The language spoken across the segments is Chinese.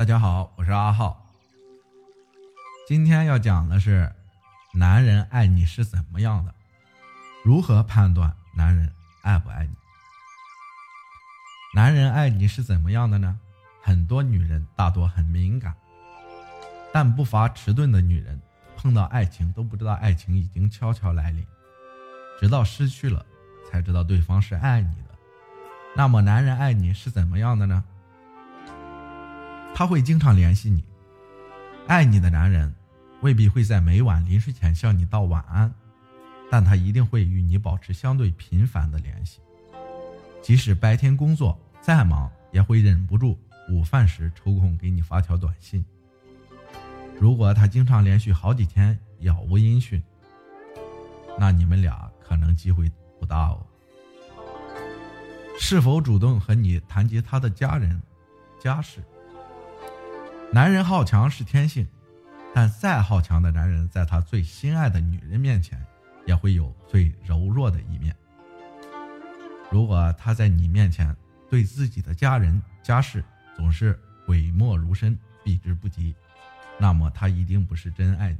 大家好，我是阿浩。今天要讲的是，男人爱你是怎么样的？如何判断男人爱不爱你？男人爱你是怎么样的呢？很多女人大多很敏感，但不乏迟钝的女人，碰到爱情都不知道爱情已经悄悄来临，直到失去了，才知道对方是爱你的。那么，男人爱你是怎么样的呢？他会经常联系你，爱你的男人未必会在每晚临睡前向你道晚安，但他一定会与你保持相对频繁的联系。即使白天工作再忙，也会忍不住午饭时抽空给你发条短信。如果他经常连续好几天杳无音讯，那你们俩可能机会不大哦。是否主动和你谈及他的家人、家事？男人好强是天性，但再好强的男人，在他最心爱的女人面前，也会有最柔弱的一面。如果他在你面前对自己的家人家事总是讳莫如深、避之不及，那么他一定不是真爱你，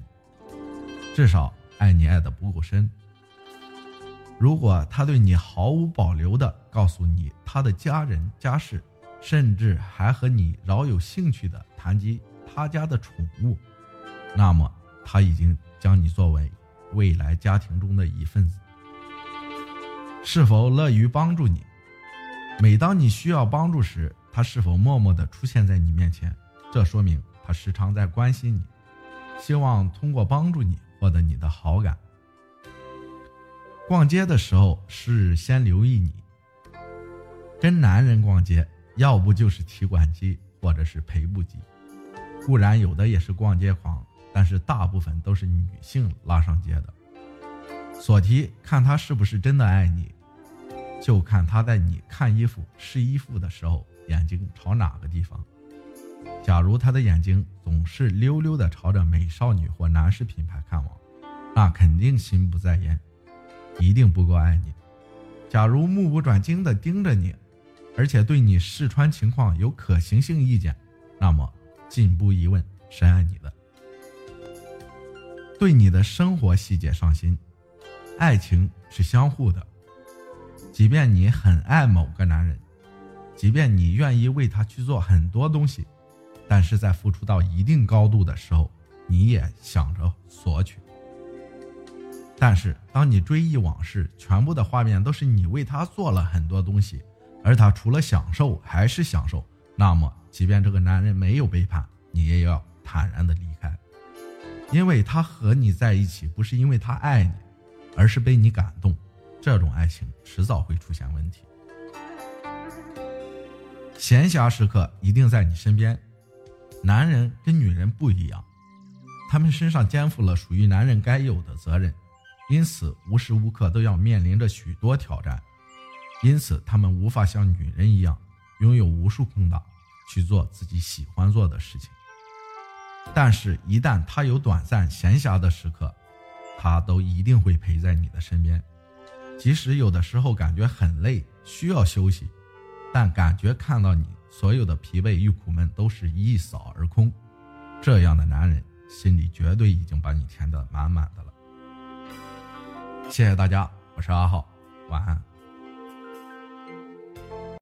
至少爱你爱的不够深。如果他对你毫无保留的告诉你他的家人家事，甚至还和你饶有兴趣的谈及他家的宠物，那么他已经将你作为未来家庭中的一份子。是否乐于帮助你？每当你需要帮助时，他是否默默的出现在你面前？这说明他时常在关心你，希望通过帮助你获得你的好感。逛街的时候是先留意你，跟男人逛街。要不就是提款机，或者是赔不机。固然有的也是逛街狂，但是大部分都是女性拉上街的。所提看他是不是真的爱你，就看他在你看衣服、试衣服的时候眼睛朝哪个地方。假如他的眼睛总是溜溜的朝着美少女或男士品牌看望，那肯定心不在焉，一定不够爱你。假如目不转睛的盯着你。而且对你试穿情况有可行性意见，那么进一步一问深爱你的，对你的生活细节上心。爱情是相互的，即便你很爱某个男人，即便你愿意为他去做很多东西，但是在付出到一定高度的时候，你也想着索取。但是当你追忆往事，全部的画面都是你为他做了很多东西。而他除了享受还是享受，那么即便这个男人没有背叛，你也要坦然的离开，因为他和你在一起不是因为他爱你，而是被你感动，这种爱情迟早会出现问题。闲暇时刻一定在你身边，男人跟女人不一样，他们身上肩负了属于男人该有的责任，因此无时无刻都要面临着许多挑战。因此，他们无法像女人一样拥有无数空档去做自己喜欢做的事情。但是，一旦他有短暂闲暇的时刻，他都一定会陪在你的身边。即使有的时候感觉很累，需要休息，但感觉看到你所有的疲惫与苦闷都是一扫而空。这样的男人心里绝对已经把你填得满满的了。谢谢大家，我是阿浩，晚安。